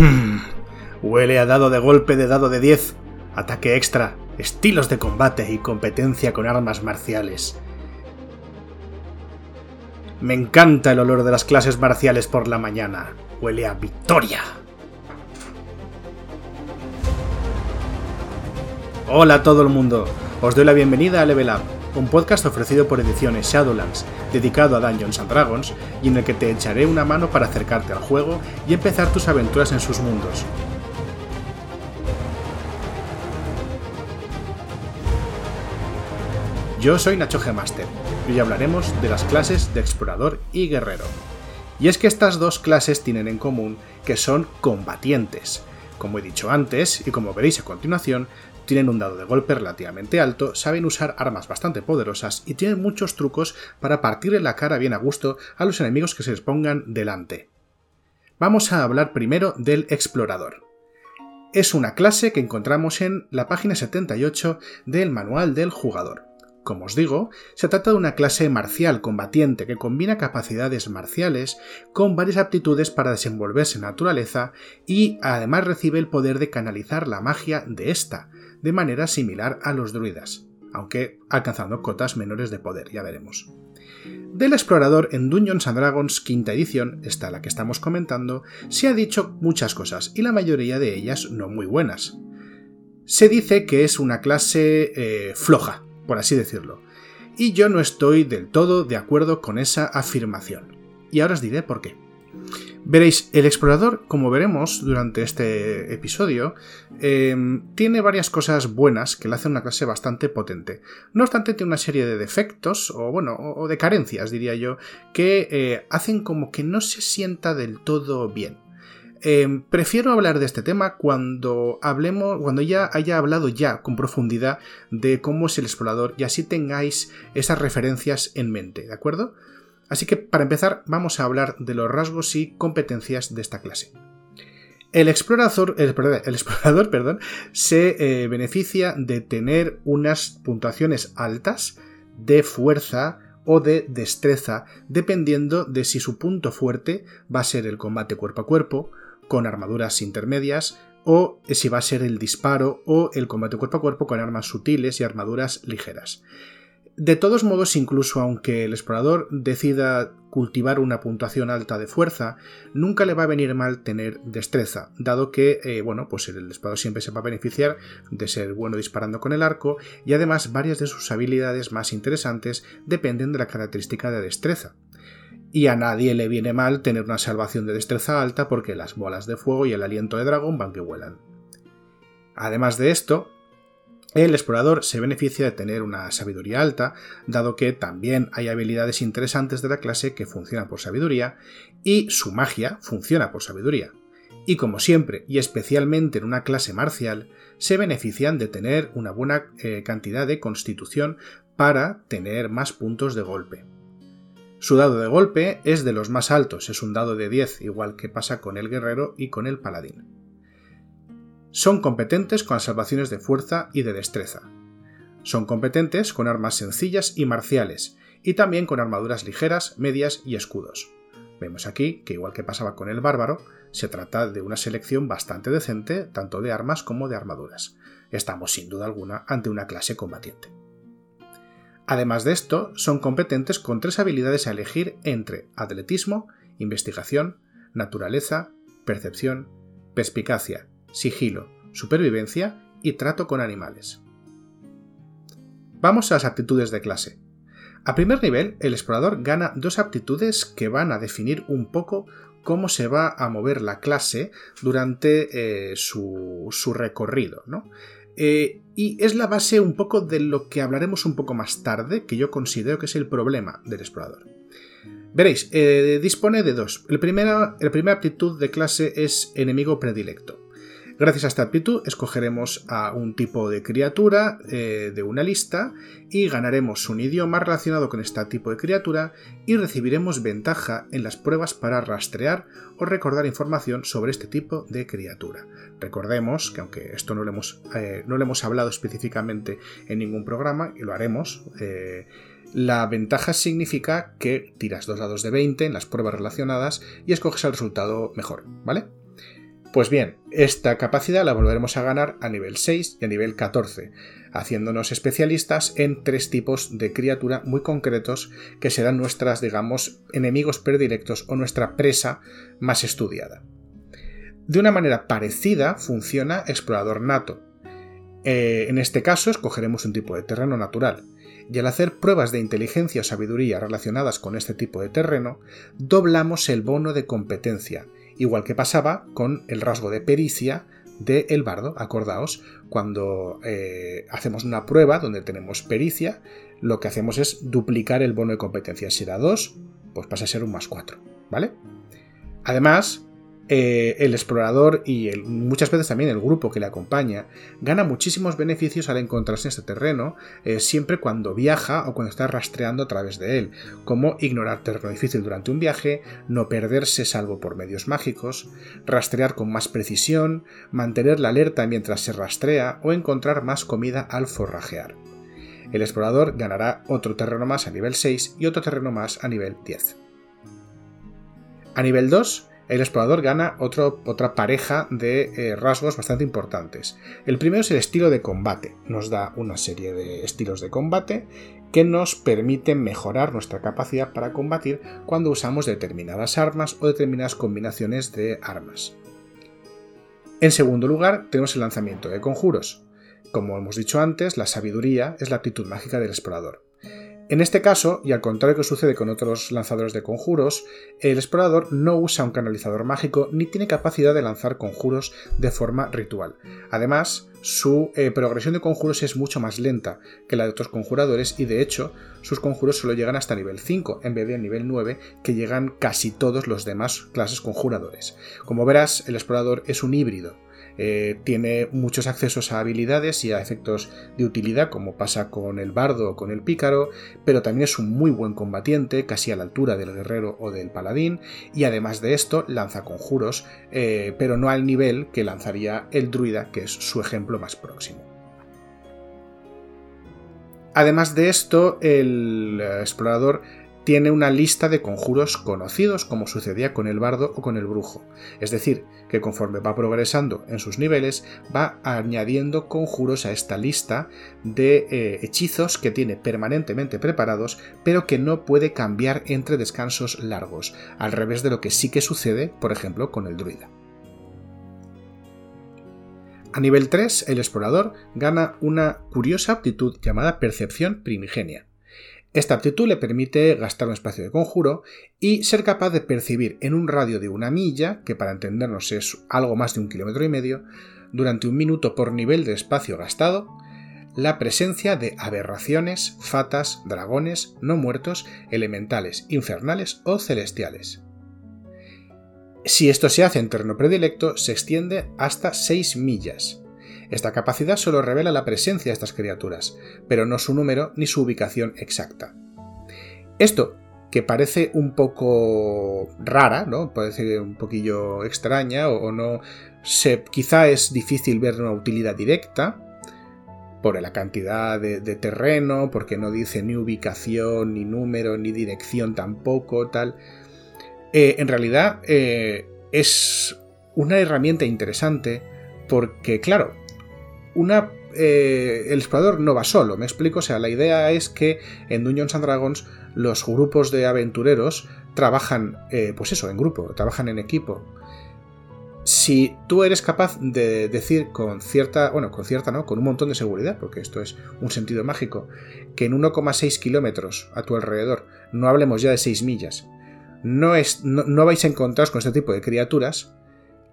Hmm, huele a dado de golpe de dado de 10, ataque extra, estilos de combate y competencia con armas marciales. Me encanta el olor de las clases marciales por la mañana. Huele a victoria. Hola a todo el mundo. Os doy la bienvenida a Level Up, un podcast ofrecido por Ediciones Shadowlands, dedicado a Dungeons Dragons y en el que te echaré una mano para acercarte al juego y empezar tus aventuras en sus mundos. Yo soy Nacho Gemaster y hoy hablaremos de las clases de explorador y guerrero. Y es que estas dos clases tienen en común que son combatientes. Como he dicho antes, y como veréis a continuación, tienen un dado de golpe relativamente alto, saben usar armas bastante poderosas y tienen muchos trucos para partirle la cara bien a gusto a los enemigos que se les pongan delante. Vamos a hablar primero del explorador. Es una clase que encontramos en la página 78 del manual del jugador. Como os digo, se trata de una clase marcial combatiente que combina capacidades marciales con varias aptitudes para desenvolverse en naturaleza y además recibe el poder de canalizar la magia de esta, de manera similar a los druidas, aunque alcanzando cotas menores de poder, ya veremos. Del explorador en Dungeons and Dragons quinta edición, esta la que estamos comentando, se ha dicho muchas cosas y la mayoría de ellas no muy buenas. Se dice que es una clase eh, floja, por así decirlo. Y yo no estoy del todo de acuerdo con esa afirmación. Y ahora os diré por qué. Veréis, el explorador, como veremos durante este episodio, em, tiene varias cosas buenas que le hacen una clase bastante potente. No obstante, tiene una serie de defectos, o bueno, o de carencias, diría yo, que eh, hacen como que no se sienta del todo bien. Em, prefiero hablar de este tema cuando hablemos, cuando ya haya hablado ya con profundidad de cómo es el explorador y así tengáis esas referencias en mente, ¿de acuerdo? Así que para empezar vamos a hablar de los rasgos y competencias de esta clase. El explorador, el, explorador perdón, se eh, beneficia de tener unas puntuaciones altas de fuerza o de destreza, dependiendo de si su punto fuerte va a ser el combate cuerpo a cuerpo, con armaduras intermedias, o si va a ser el disparo o el combate cuerpo a cuerpo con armas sutiles y armaduras ligeras. De todos modos, incluso aunque el explorador decida cultivar una puntuación alta de fuerza, nunca le va a venir mal tener destreza, dado que, eh, bueno, pues el explorador siempre se va a beneficiar de ser bueno disparando con el arco y además varias de sus habilidades más interesantes dependen de la característica de destreza y a nadie le viene mal tener una salvación de destreza alta porque las bolas de fuego y el aliento de dragón van que vuelan. Además de esto, el explorador se beneficia de tener una sabiduría alta, dado que también hay habilidades interesantes de la clase que funcionan por sabiduría, y su magia funciona por sabiduría. Y como siempre, y especialmente en una clase marcial, se benefician de tener una buena eh, cantidad de constitución para tener más puntos de golpe. Su dado de golpe es de los más altos, es un dado de 10, igual que pasa con el guerrero y con el paladín. Son competentes con salvaciones de fuerza y de destreza. Son competentes con armas sencillas y marciales, y también con armaduras ligeras, medias y escudos. Vemos aquí que, igual que pasaba con el bárbaro, se trata de una selección bastante decente tanto de armas como de armaduras. Estamos sin duda alguna ante una clase combatiente. Además de esto, son competentes con tres habilidades a elegir entre atletismo, investigación, naturaleza, percepción, perspicacia, sigilo, supervivencia y trato con animales. Vamos a las aptitudes de clase. A primer nivel, el explorador gana dos aptitudes que van a definir un poco cómo se va a mover la clase durante eh, su, recorrido. ¿no? Eh, y es la base un poco de lo que hablaremos un poco más tarde, que yo considero que es el problema del explorador. Veréis, eh, dispone de dos. El la primera aptitud de clase es enemigo predilecto. Gracias a esta aptitud escogeremos a un tipo de criatura eh, de una lista y ganaremos un idioma relacionado con este tipo de criatura y recibiremos ventaja en las pruebas para rastrear o recordar información sobre este tipo de criatura. Recordemos que aunque esto no lo hemos, eh, no lo hemos hablado específicamente en ningún programa y lo haremos, eh, la ventaja significa que tiras dos dados de 20 en las pruebas relacionadas y escoges el resultado mejor, ¿vale? Pues bien, esta capacidad la volveremos a ganar a nivel 6 y a nivel 14, haciéndonos especialistas en tres tipos de criatura muy concretos que serán nuestras, digamos, enemigos predilectos o nuestra presa más estudiada. De una manera parecida funciona Explorador Nato. Eh, en este caso escogeremos un tipo de terreno natural, y al hacer pruebas de inteligencia o sabiduría relacionadas con este tipo de terreno, doblamos el bono de competencia, igual que pasaba con el rasgo de pericia de el bardo. Acordaos, cuando eh, hacemos una prueba donde tenemos pericia, lo que hacemos es duplicar el bono de competencia. Si era 2, pues pasa a ser un más 4, ¿vale? Además, eh, el explorador y muchas veces también el grupo que le acompaña gana muchísimos beneficios al encontrarse en este terreno, eh, siempre cuando viaja o cuando está rastreando a través de él, como ignorar terreno difícil durante un viaje, no perderse salvo por medios mágicos, rastrear con más precisión, mantener la alerta mientras se rastrea o encontrar más comida al forrajear. El explorador ganará otro terreno más a nivel 6 y otro terreno más a nivel 10. A nivel 2 el explorador gana otra pareja de eh, rasgos bastante importantes. El primero es el estilo de combate. Nos da una serie de estilos de combate que nos permiten mejorar nuestra capacidad para combatir cuando usamos determinadas armas o determinadas combinaciones de armas. En segundo lugar, tenemos el lanzamiento de conjuros. Como hemos dicho antes, la sabiduría es la aptitud mágica del explorador. En este caso, y al contrario que sucede con otros lanzadores de conjuros, el explorador no usa un canalizador mágico ni tiene capacidad de lanzar conjuros de forma ritual. Además, su eh, progresión de conjuros es mucho más lenta que la de otros conjuradores y de hecho sus conjuros solo llegan hasta nivel 5 en vez de nivel 9 que llegan casi todos los demás clases conjuradores. Como verás, el explorador es un híbrido eh, tiene muchos accesos a habilidades y a efectos de utilidad, como pasa con el bardo o con el pícaro, pero también es un muy buen combatiente, casi a la altura del guerrero o del paladín, y además de esto lanza conjuros, eh, pero no al nivel que lanzaría el druida, que es su ejemplo más próximo. Además de esto, el explorador tiene una lista de conjuros conocidos como sucedía con el bardo o con el brujo. Es decir, que conforme va progresando en sus niveles, va añadiendo conjuros a esta lista de eh, hechizos que tiene permanentemente preparados, pero que no puede cambiar entre descansos largos, al revés de lo que sí que sucede, por ejemplo, con el druida. A nivel 3, el explorador gana una curiosa aptitud llamada percepción primigenia. Esta aptitud le permite gastar un espacio de conjuro y ser capaz de percibir en un radio de una milla, que para entendernos es algo más de un kilómetro y medio, durante un minuto por nivel de espacio gastado, la presencia de aberraciones, fatas, dragones, no muertos, elementales, infernales o celestiales. Si esto se hace en terreno predilecto, se extiende hasta 6 millas, esta capacidad solo revela la presencia de estas criaturas, pero no su número ni su ubicación exacta. Esto, que parece un poco rara, ¿no? Parece un poquillo extraña o, no quizá es difícil ver una utilidad directa por la cantidad de, terreno, porque no dice ni ubicación, ni número, ni dirección tampoco, tal. Eh, en realidad eh, es una herramienta interesante porque, claro, eh, el explorador no va solo, me explico, o sea, la idea es que en Dungeons and Dragons los grupos de aventureros trabajan, eh, pues eso, en grupo, trabajan en equipo. Si tú eres capaz de decir con cierta, bueno, con cierta, ¿no? Con un montón de seguridad, porque esto es un sentido mágico, que en 1,6 kilómetros a tu alrededor, no hablemos ya de 6 millas, no, es, no, vais a encontrar con este tipo de criaturas,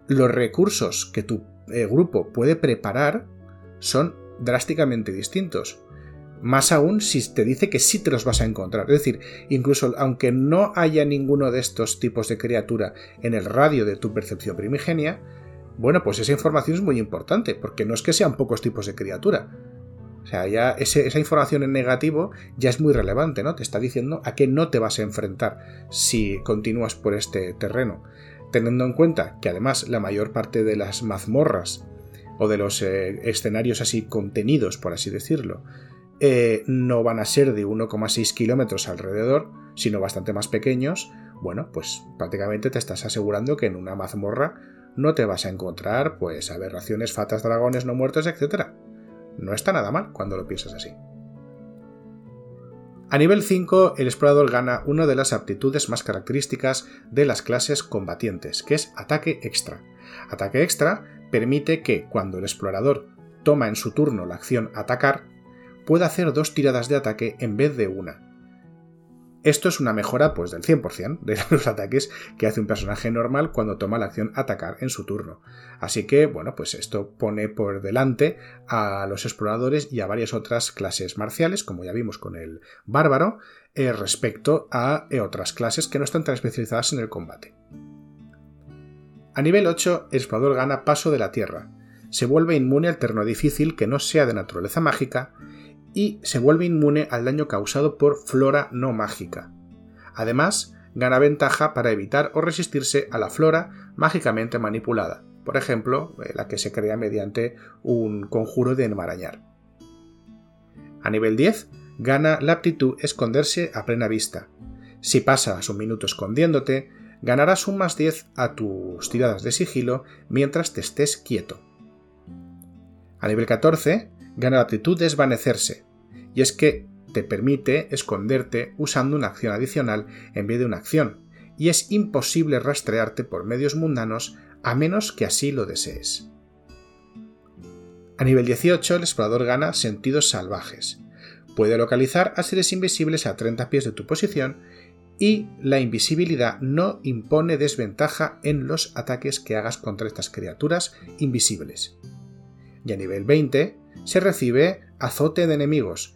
los recursos que tu eh, grupo puede preparar son drásticamente distintos. Más aún si te dice que sí te los vas a encontrar. Es decir, incluso aunque no haya ninguno de estos tipos de criatura en el radio de tu percepción primigenia, bueno, pues esa información es muy importante, porque no es que sean pocos tipos de criatura. O sea, ya esa información en negativo ya es muy relevante, ¿no? Te está diciendo a qué no te vas a enfrentar si continúas por este terreno. Teniendo en cuenta que además la mayor parte de las mazmorras o de los eh, escenarios así contenidos, por así decirlo, eh, no van a ser de 1,6 kilómetros alrededor, sino bastante más pequeños, bueno, pues prácticamente te estás asegurando que en una mazmorra no te vas a encontrar, pues, aberraciones, fatas, dragones no muertos, etc. No está nada mal cuando lo piensas así. A nivel 5, el explorador gana una de las aptitudes más características de las clases combatientes, que es ataque extra. Ataque extra permite que, cuando el explorador toma en su turno la acción atacar, pueda hacer dos tiradas de ataque en vez de una. Esto es una mejora pues del 100% de los ataques que hace un personaje normal cuando toma la acción atacar en su turno. Así que, bueno, pues esto pone por delante a los exploradores y a varias otras clases marciales, como ya vimos con el bárbaro, eh, respecto a eh, otras clases que no están tan especializadas en el combate. A nivel 8, el explorador gana paso de la tierra. Se vuelve inmune al terreno difícil que no sea de naturaleza mágica y se vuelve inmune al daño causado por flora no mágica. Además, gana ventaja para evitar o resistirse a la flora mágicamente manipulada, por ejemplo, eh, la que se crea mediante un conjuro de enmarañar. A nivel 10, gana la aptitud esconderse a plena vista. Si pasas un minuto escondiéndote, ganarás un más 10 a tus tiradas de sigilo mientras te estés quieto. A nivel 14, gana la aptitud desvanecerse, y es que te permite esconderte usando una acción adicional en vez de una acción, y es imposible rastrearte por medios mundanos a menos que así lo desees. A nivel 18 el explorador gana sentidos salvajes. Puede localizar a seres invisibles a 30 pies de tu posición y la invisibilidad no impone desventaja en los ataques que hagas contra estas criaturas invisibles. Y a nivel 20 se recibe azote de enemigos,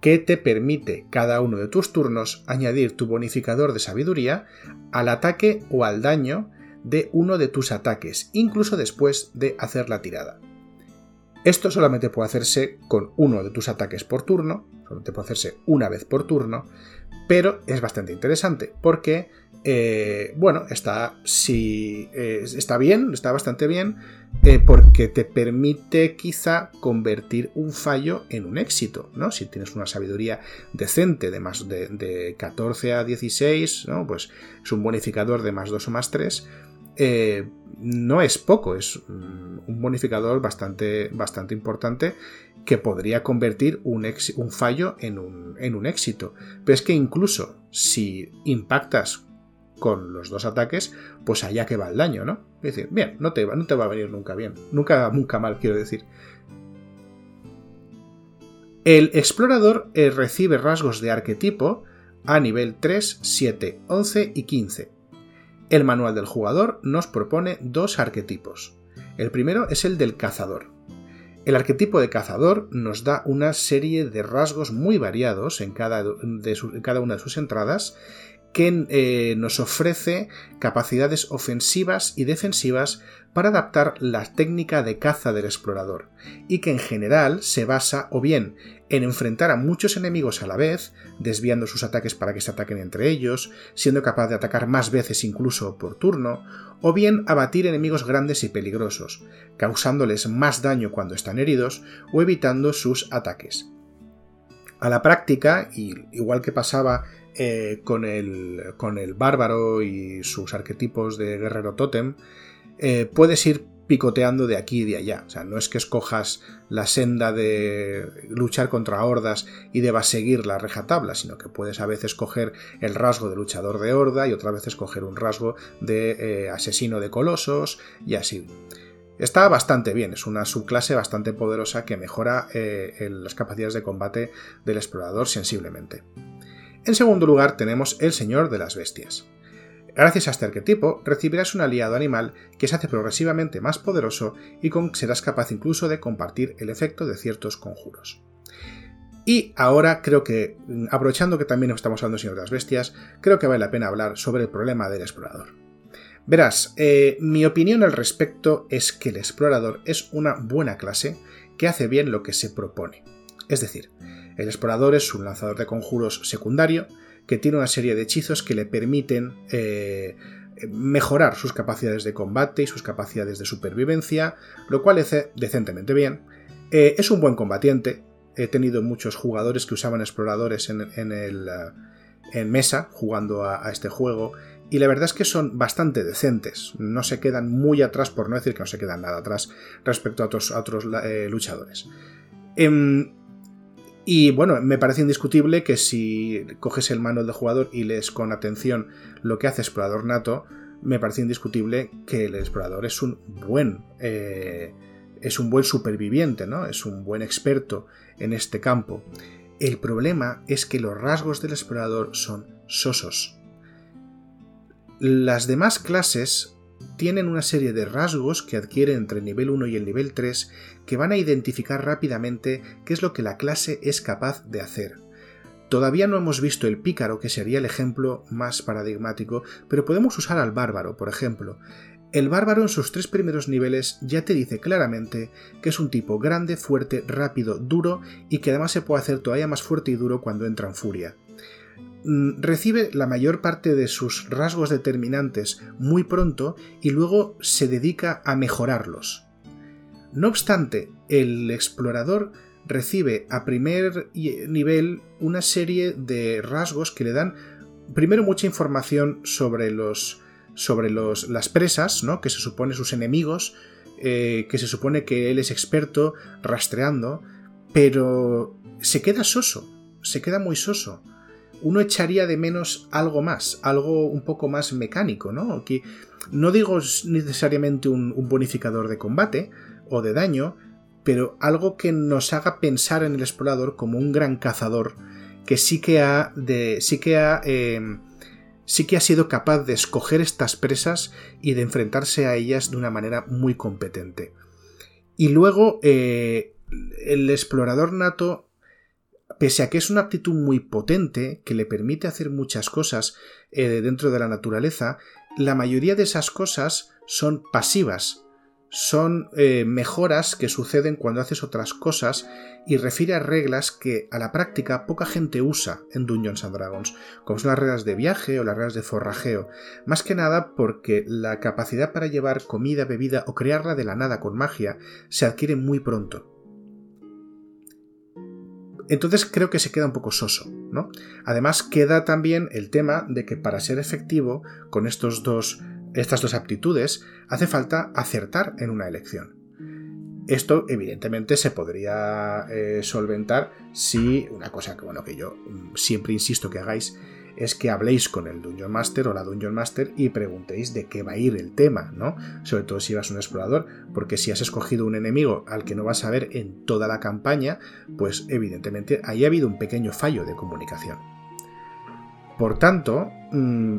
que te permite cada uno de tus turnos añadir tu bonificador de sabiduría al ataque o al daño de uno de tus ataques, incluso después de hacer la tirada. Esto solamente puede hacerse con uno de tus ataques por turno, solamente puede hacerse una vez por turno, pero es bastante interesante porque, eh, bueno, está, si, eh, está bien, está bastante bien, eh, porque te permite quizá convertir un fallo en un éxito, ¿no? Si tienes una sabiduría decente de más de, 14 a 16, ¿no? Pues es un bonificador de más 2 o más 3. No es poco, es mm, un bonificador bastante, bastante importante que podría convertir un, fallo en un, éxito. Pero es que incluso si impactas con los dos ataques, pues allá que va el daño, ¿no? Es decir, bien, no te, no te va a venir nunca bien. Nunca, nunca mal, quiero decir. El explorador eh, recibe rasgos de arquetipo a nivel 3, 7, 11 y 15. El manual del jugador nos propone dos arquetipos. El primero es el del cazador. El arquetipo de cazador nos da una serie de rasgos muy variados en cada, una de sus entradas que eh, nos ofrece capacidades ofensivas y defensivas para adaptar la técnica de caza del explorador, y que en general se basa o bien en enfrentar a muchos enemigos a la vez, desviando sus ataques para que se ataquen entre ellos, siendo capaz de atacar más veces incluso por turno, o bien abatir enemigos grandes y peligrosos, causándoles más daño cuando están heridos o evitando sus ataques. A la práctica, y igual que pasaba eh, con, el, con, el, bárbaro y sus arquetipos de guerrero tótem, eh, puedes ir picoteando de aquí y de allá. O sea, no es que escojas la senda de luchar contra hordas y debas seguir la reja tabla, sino que puedes a veces coger el rasgo de luchador de horda y otras veces coger un rasgo de eh, asesino de colosos y así. Está bastante bien, es una subclase bastante poderosa que mejora las capacidades de combate del explorador sensiblemente. En segundo lugar tenemos el Señor de las Bestias. Gracias a este arquetipo recibirás un aliado animal que se hace progresivamente más poderoso y con serás capaz incluso de compartir el efecto de ciertos conjuros. Y ahora creo que, aprovechando que también estamos hablando del Señor de las Bestias, creo que vale la pena hablar sobre el problema del explorador. Verás, eh, mi opinión al respecto es que el explorador es una buena clase que hace bien lo que se propone. Es decir, el explorador es un lanzador de conjuros secundario que tiene una serie de hechizos que le permiten eh, mejorar sus capacidades de combate y sus capacidades de supervivencia, lo cual hace decentemente bien. Eh, es un buen combatiente. He tenido muchos jugadores que usaban exploradores en, en mesa jugando a, este juego y la verdad es que son bastante decentes. No se quedan muy atrás, por no decir que no se quedan nada atrás respecto a otros, eh, luchadores. Em, y bueno, me parece indiscutible que si coges el manual de jugador y lees con atención lo que hace Explorador Nato, me parece indiscutible que el explorador es un buen. Eh, es un buen superviviente, ¿no? Es un buen experto en este campo. El problema es que los rasgos del explorador son sosos. Las demás clases tienen una serie de rasgos que adquieren entre el nivel 1 y el nivel 3 que van a identificar rápidamente qué es lo que la clase es capaz de hacer. Todavía no hemos visto el pícaro, que sería el ejemplo más paradigmático, pero podemos usar al bárbaro, por ejemplo. El bárbaro en sus tres primeros niveles ya te dice claramente que es un tipo grande, fuerte, rápido, duro y que además se puede hacer todavía más fuerte y duro cuando entra en furia. Mm, recibe la mayor parte de sus rasgos determinantes muy pronto y luego se dedica a mejorarlos. No obstante, el explorador recibe a primer nivel una serie de rasgos que le dan primero mucha información sobre los sobre los, las presas, ¿no? que se supone sus enemigos, eh, que se supone que él es experto rastreando, pero se queda soso, se queda muy soso uno echaría de menos algo más, algo un poco más mecánico, ¿no? Que no digo necesariamente un, bonificador de combate o de daño, pero algo que nos haga pensar en el explorador como un gran cazador que sí que ha de, sí que ha em, sí que ha sido capaz de escoger estas presas y de enfrentarse a ellas de una manera muy competente. Y luego eh, el explorador nato pese a que es una aptitud muy potente que le permite hacer muchas cosas eh, dentro de la naturaleza, la mayoría de esas cosas son pasivas, son eh, mejoras que suceden cuando haces otras cosas y refiere a reglas que a la práctica poca gente usa en Dungeons and Dragons, como son las reglas de viaje o las reglas de forrajeo, más que nada porque la capacidad para llevar comida, bebida o crearla de la nada con magia se adquiere muy pronto. Entonces creo que se queda un poco soso, ¿no? Además queda también el tema de que para ser efectivo con estos dos, estas dos aptitudes hace falta acertar en una elección. Esto evidentemente se podría eh, solventar si una cosa que bueno que yo mm, siempre insisto que hagáis es que habléis con el Dungeon Master o la Dungeon Master y preguntéis de qué va a ir el tema, ¿no? Sobre todo si vas un explorador, porque si has escogido un enemigo al que no vas a ver en toda la campaña, pues evidentemente ahí ha habido un pequeño fallo de comunicación. Por tanto, mm,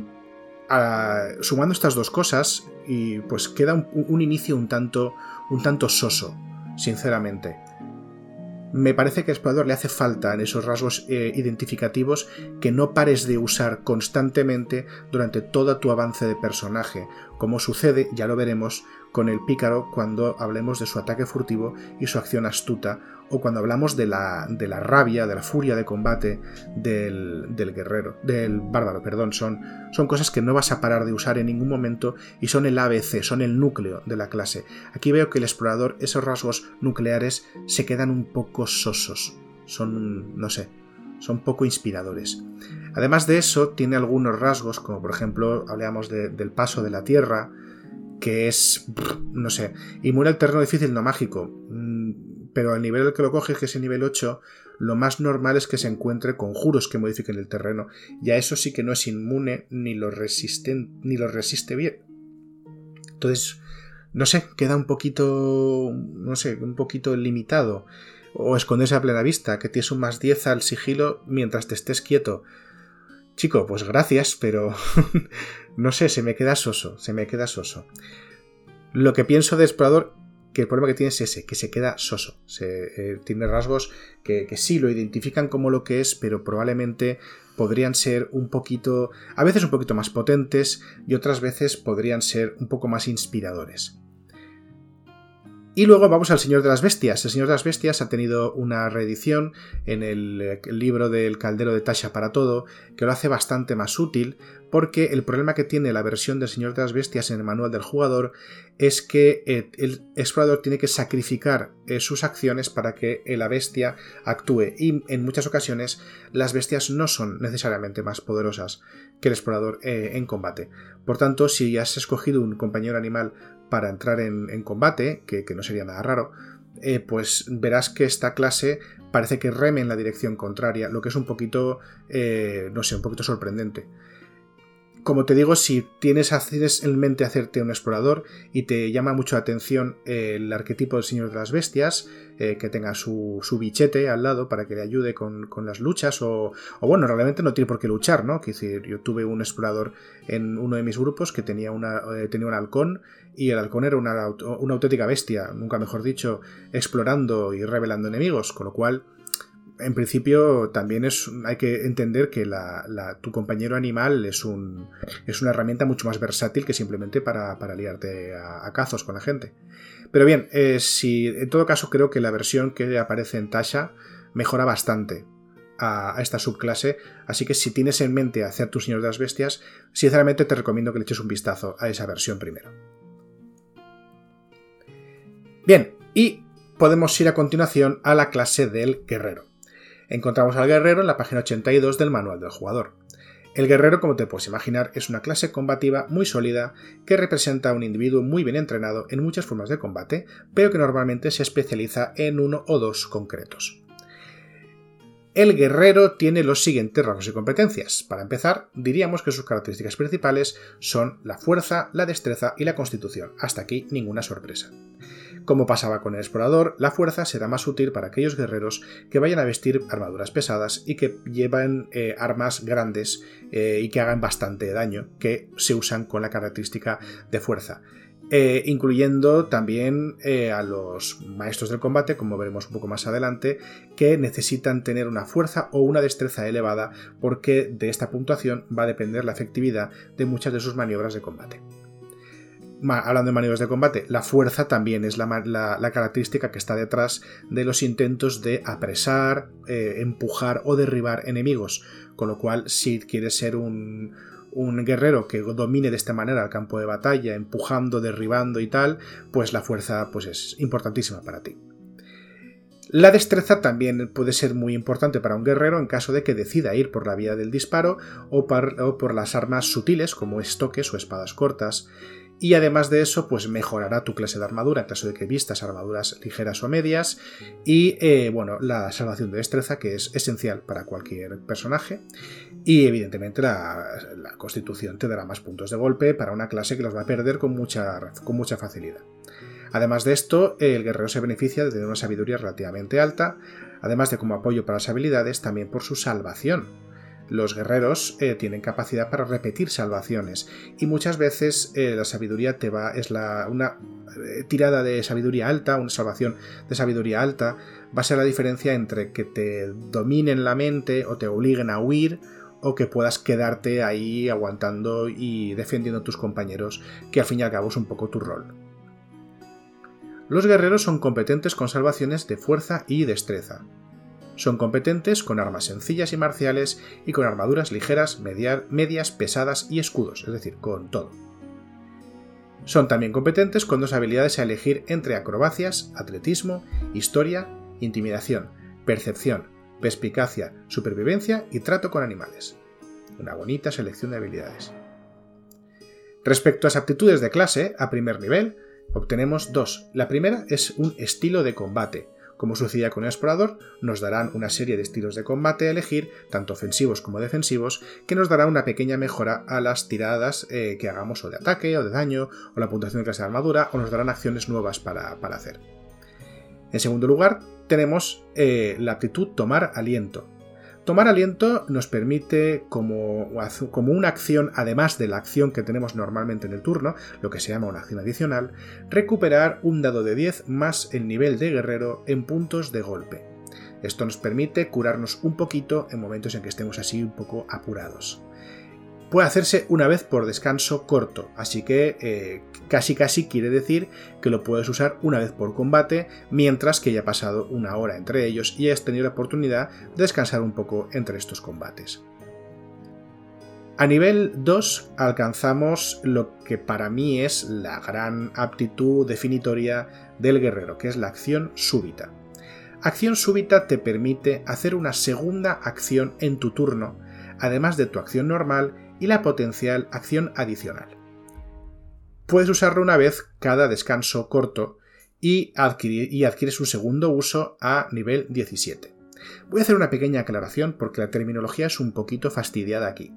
sumando estas dos cosas, y pues queda un, un inicio un tanto, un tanto soso, sinceramente me parece que al explorador le hace falta en esos rasgos eh, identificativos que no pares de usar constantemente durante todo tu avance de personaje, como sucede, ya lo veremos, con el pícaro cuando hablemos de su ataque furtivo y su acción astuta o cuando hablamos de la, de la rabia, de la furia de combate del, guerrero, del bárbaro, perdón, son, son cosas que no vas a parar de usar en ningún momento y son el ABC, son el núcleo de la clase. Aquí veo que el explorador, esos rasgos nucleares se quedan un poco sosos, son, no sé, son poco inspiradores. Además de eso, tiene algunos rasgos, como por ejemplo, hablábamos del paso de la tierra, que es, no sé, inmune al terreno difícil no mágico. Pero al nivel al que lo coges, que es el nivel 8, lo más normal es que se encuentre conjuros que modifiquen el terreno. Y a eso sí que no es inmune ni lo, ni lo resiste bien. Entonces, no sé, queda un poquito, no sé, un poquito limitado. O esconderse a plena vista, que tienes un más 10 al sigilo mientras te estés quieto. Chico, pues gracias, pero no sé, se me queda soso, se me queda soso. Lo que pienso de explorador que el problema que tiene es ese, que se queda soso. Se, eh, tiene rasgos que, sí lo identifican como lo que es, pero probablemente podrían ser un poquito, a veces un poquito más potentes y otras veces podrían ser un poco más inspiradores. Y luego vamos al Señor de las Bestias. El Señor de las Bestias ha tenido una reedición en el, libro del Caldero de Tasha para todo, que lo hace bastante más útil, porque el problema que tiene la versión del Señor de las Bestias en el manual del jugador es que eh, el explorador tiene que sacrificar eh, sus acciones para que la bestia actúe, y en muchas ocasiones las bestias no son necesariamente más poderosas que el explorador eh, en combate. Por tanto, si has escogido un compañero animal para entrar en, combate, que, no sería nada raro, eh, pues verás que esta clase parece que reme en la dirección contraria, lo que es un poquito, eh, no sé, un poquito sorprendente. Como te digo, si tienes, en mente hacerte un explorador y te llama mucho la atención el arquetipo del Señor de las Bestias, eh, que tenga su, bichete al lado para que le ayude con, las luchas o, bueno, realmente no tiene por qué luchar, ¿no? Quiero decir, yo tuve un explorador en uno de mis grupos que tenía, una, eh, tenía un halcón y el halcón era una auténtica bestia, nunca mejor dicho, explorando y revelando enemigos, con lo cual en principio también es, hay que entender que tu compañero animal es, un, es una herramienta mucho más versátil que simplemente para, liarte a, cazos con la gente. Pero bien, eh, si, en todo caso creo que la versión que aparece en Tasha mejora bastante a, esta subclase, así que si tienes en mente hacer tu Señor de las Bestias, sinceramente te recomiendo que le eches un vistazo a esa versión primero. Bien, y podemos ir a continuación a la clase del guerrero. Encontramos al guerrero en la página 82 del manual del jugador. El guerrero, como te puedes imaginar, es una clase combativa muy sólida que representa a un individuo muy bien entrenado en muchas formas de combate, pero que normalmente se especializa en uno o dos concretos. El guerrero tiene los siguientes rasgos y competencias. Para empezar, diríamos que sus características principales son la fuerza, la destreza y la constitución. Hasta aquí ninguna sorpresa. Como pasaba con el explorador, la fuerza será más útil para aquellos guerreros que vayan a vestir armaduras pesadas y que llevan eh, armas grandes eh, y que hagan bastante daño, que se usan con la característica de fuerza. Eh, incluyendo también a los maestros del combate, como veremos un poco más adelante, que necesitan tener una fuerza o una destreza elevada porque de esta puntuación va a depender la efectividad de muchas de sus maniobras de combate hablando de maniobras de combate, la fuerza también es la, característica que está detrás de los intentos de apresar, eh, empujar o derribar enemigos. Con lo cual, si quieres ser un, un guerrero que domine de esta manera el campo de batalla, empujando, derribando y tal, pues la fuerza pues es importantísima para ti. La destreza también puede ser muy importante para un guerrero en caso de que decida ir por la vía del disparo o por las armas sutiles como estoques o espadas cortas y además de eso, pues mejorará tu clase de armadura en caso de que vistas armaduras ligeras o medias y eh, bueno, la salvación de destreza que es esencial para cualquier personaje y evidentemente la, constitución te dará más puntos de golpe para una clase que los va a perder con mucha, con mucha facilidad. Además de esto, el guerrero se beneficia de tener una sabiduría relativamente alta, además de como apoyo para las habilidades, también por su salvación los guerreros eh, tienen capacidad para repetir salvaciones y muchas veces eh, la sabiduría te va es la, una eh, tirada de sabiduría alta, una salvación de sabiduría alta va a ser la diferencia entre que te dominen la mente o te obliguen a huir o que puedas quedarte ahí aguantando y defendiendo a tus compañeros, que al fin y al cabo es un poco tu rol. Los guerreros son competentes con salvaciones de fuerza y destreza. Son competentes con armas sencillas y marciales y con armaduras ligeras, medias, pesadas y escudos, es decir, con todo. Son también competentes con dos habilidades a elegir entre acrobacias, atletismo, historia, intimidación, percepción, perspicacia, supervivencia y trato con animales. Una bonita selección de habilidades. Respecto a las aptitudes de clase, a primer nivel, obtenemos dos. La primera es un estilo de combate, como sucedía con el explorador, nos darán una serie de estilos de combate a elegir, tanto ofensivos como defensivos, que nos dará una pequeña mejora a las tiradas eh, que hagamos o de ataque o de daño, o la puntuación de clase de armadura, o nos darán acciones nuevas para, hacer. En segundo lugar, tenemos eh, la aptitud tomar aliento, Tomar aliento nos permite, como, una acción, además de la acción que tenemos normalmente en el turno, lo que se llama una acción adicional, recuperar un dado de 10 más el nivel de guerrero en puntos de golpe. Esto nos permite curarnos un poquito en momentos en que estemos así un poco apurados. Puede hacerse una vez por descanso corto, así que eh, casi casi quiere decir que lo puedes usar una vez por combate, mientras que haya pasado una hora entre ellos y hayas tenido la oportunidad de descansar un poco entre estos combates. A nivel 2 alcanzamos lo que para mí es la gran aptitud definitoria del guerrero, que es la acción súbita. Acción súbita te permite hacer una segunda acción en tu turno, además de tu acción normal y la potencial acción adicional. Puedes usarlo una vez cada descanso corto y, adquieres un segundo uso a nivel 17. Voy a hacer una pequeña aclaración porque la terminología es un poquito fastidiada aquí.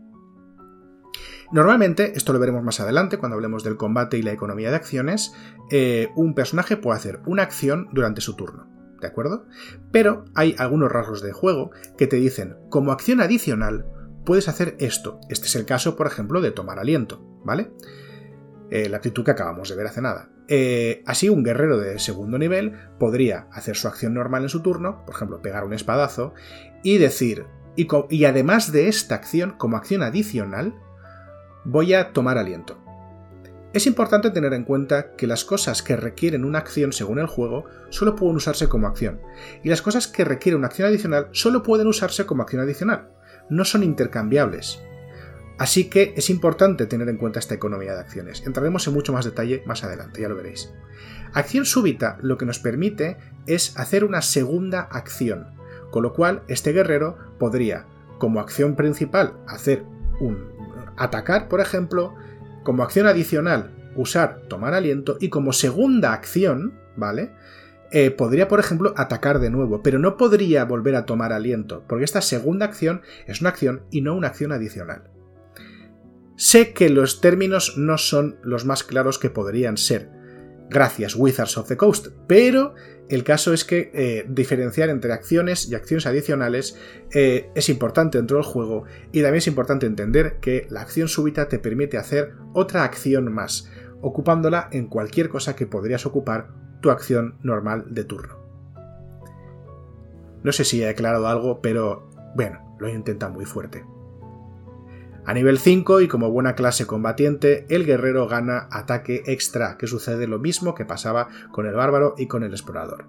Normalmente, esto lo veremos más adelante cuando hablemos del combate y la economía de acciones, eh, un personaje puede hacer una acción durante su turno, ¿de acuerdo? Pero hay algunos rasgos de juego que te dicen, como acción adicional, puedes hacer esto. Este es el caso, por ejemplo, de tomar aliento, ¿vale? Eh, la actitud que acabamos de ver hace nada. Eh, así, un guerrero de segundo nivel podría hacer su acción normal en su turno, por ejemplo, pegar un espadazo, y decir, y además de esta acción, como acción adicional, voy a tomar aliento. Es importante tener en cuenta que las cosas que requieren una acción según el juego solo pueden usarse como acción, y las cosas que requieren una acción adicional solo pueden usarse como acción adicional no son intercambiables. Así que es importante tener en cuenta esta economía de acciones. Entraremos en mucho más detalle más adelante, ya lo veréis. Acción súbita lo que nos permite es hacer una segunda acción, con lo cual este guerrero podría, como acción principal, hacer un atacar, por ejemplo, como acción adicional, usar tomar aliento y como segunda acción, ¿vale? Eh, podría, por ejemplo, atacar de nuevo, pero no podría volver a tomar aliento, porque esta segunda acción es una acción y no una acción adicional. Sé que los términos no son los más claros que podrían ser, gracias Wizards of the Coast, pero el caso es que eh, diferenciar entre acciones y acciones adicionales eh, es importante dentro del juego y también es importante entender que la acción súbita te permite hacer otra acción más, ocupándola en cualquier cosa que podrías ocupar tu acción normal de turno. No sé si he aclarado algo, pero bueno, lo he intentado muy fuerte. A nivel 5 y como buena clase combatiente, el guerrero gana ataque extra, que sucede lo mismo que pasaba con el bárbaro y con el explorador.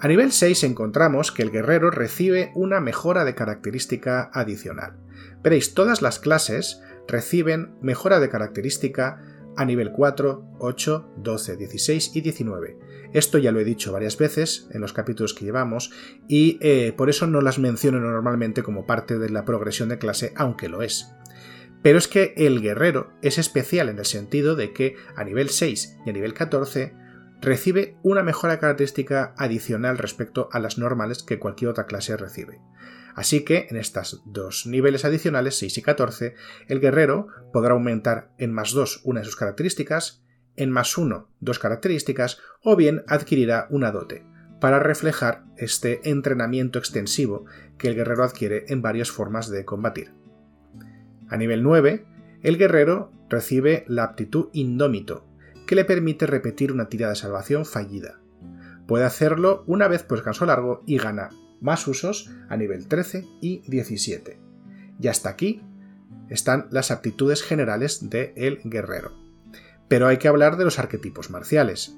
A nivel 6 encontramos que el guerrero recibe una mejora de característica adicional. Veréis, todas las clases reciben mejora de característica a nivel 4, 8, 12, 16 y 19. Esto ya lo he dicho varias veces en los capítulos que llevamos y eh, por eso no las menciono normalmente como parte de la progresión de clase, aunque lo es. Pero es que el guerrero es especial en el sentido de que a nivel 6 y a nivel 14 recibe una mejora característica adicional respecto a las normales que cualquier otra clase recibe. Así que en estos dos niveles adicionales, 6 y 14, el guerrero podrá aumentar en más 2 una de sus características, en más 1 dos características, o bien adquirirá una dote, para reflejar este entrenamiento extensivo que el guerrero adquiere en varias formas de combatir. A nivel 9, el guerrero recibe la aptitud indómito, que le permite repetir una tirada de salvación fallida. Puede hacerlo una vez por descanso largo y gana más usos a nivel 13 y 17. Y hasta aquí están las aptitudes generales del el guerrero. Pero hay que hablar de los arquetipos marciales,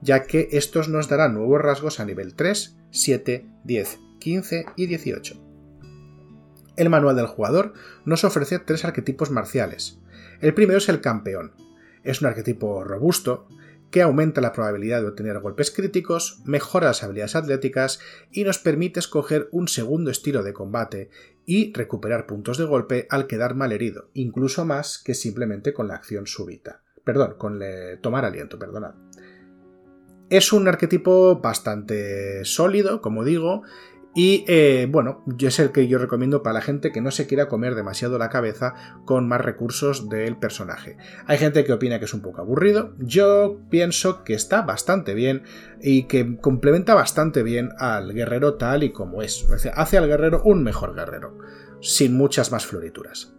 ya que estos nos darán nuevos rasgos a nivel 3, 7, 10, 15 y 18. El manual del jugador nos ofrece tres arquetipos marciales. El primero es el campeón. Es un arquetipo robusto, que aumenta la probabilidad de obtener golpes críticos, mejora las habilidades atléticas y nos permite escoger un segundo estilo de combate y recuperar puntos de golpe al quedar mal herido, incluso más que simplemente con la acción súbita. Perdón, con tomar aliento, perdonad. Es un arquetipo bastante sólido, como digo, y eh, bueno, es el que yo recomiendo para la gente que no se quiera comer demasiado la cabeza con más recursos del personaje. Hay gente que opina que es un poco aburrido, yo pienso que está bastante bien y que complementa bastante bien al guerrero tal y como es. Hace al guerrero un mejor guerrero, sin muchas más florituras.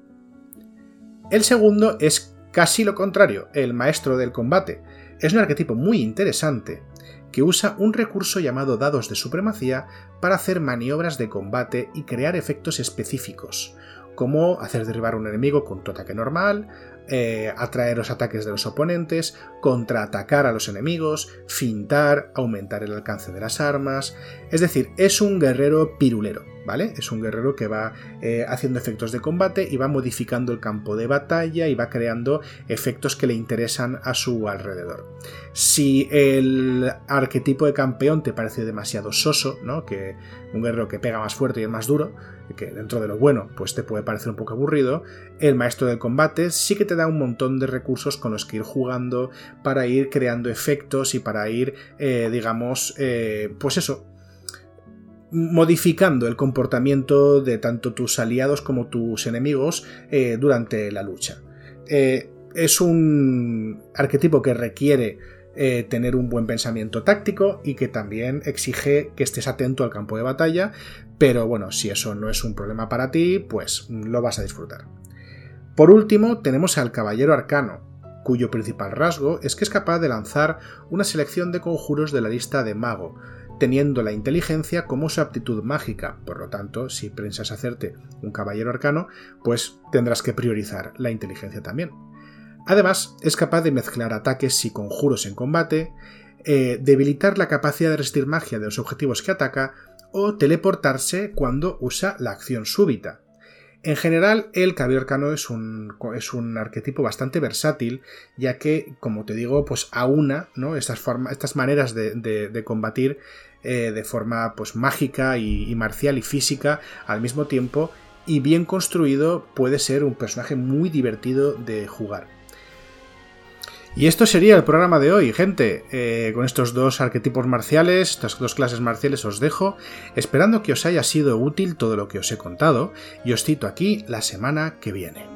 El segundo es casi lo contrario, el maestro del combate. Es un arquetipo muy interesante que usa un recurso llamado dados de supremacía para hacer maniobras de combate y crear efectos específicos, como hacer derribar un enemigo con tu ataque normal, eh, atraer los ataques de los oponentes, contraatacar a los enemigos, fintar, aumentar el alcance de las armas. Es decir, es un guerrero pirulero, ¿vale? Es un guerrero que va eh, haciendo efectos de combate y va modificando el campo de batalla y va creando efectos que le interesan a su alrededor. Si el arquetipo de campeón te parece demasiado soso, ¿no? Que un guerrero que pega más fuerte y es más duro, que dentro de lo bueno, pues te puede parecer un poco aburrido, el maestro del combate sí que te da un montón de recursos con los que ir jugando para ir creando efectos y para ir, eh, digamos, eh, pues eso, modificando el comportamiento de tanto tus aliados como tus enemigos eh, durante la lucha. es un arquetipo que requiere eh, tener un buen pensamiento táctico y que también exige que estés atento al campo de batalla, pero bueno, si eso no es un problema para ti, pues lo vas a disfrutar. Por último, tenemos al Caballero Arcano, cuyo principal rasgo es que es capaz de lanzar una selección de conjuros de la lista de mago, teniendo la inteligencia como su aptitud mágica. Por lo tanto, si piensas hacerte un caballero arcano, pues tendrás que priorizar la inteligencia también. Además, es capaz de mezclar ataques y conjuros en combate, eh, debilitar la capacidad de resistir magia de los objetivos que ataca o teleportarse cuando usa la acción súbita. En general, el caballero arcano es un, es un, arquetipo bastante versátil, ya que, como te digo, pues aúna ¿no? estas, estas maneras de, combatir eh, de forma pues, mágica y marcial y física al mismo tiempo, y bien construido puede ser un personaje muy divertido de jugar. Y esto sería el programa de hoy, gente. Eh, con estos dos arquetipos marciales, estas dos clases marciales os dejo, esperando que os haya sido útil todo lo que os he contado, y os cito aquí la semana que viene.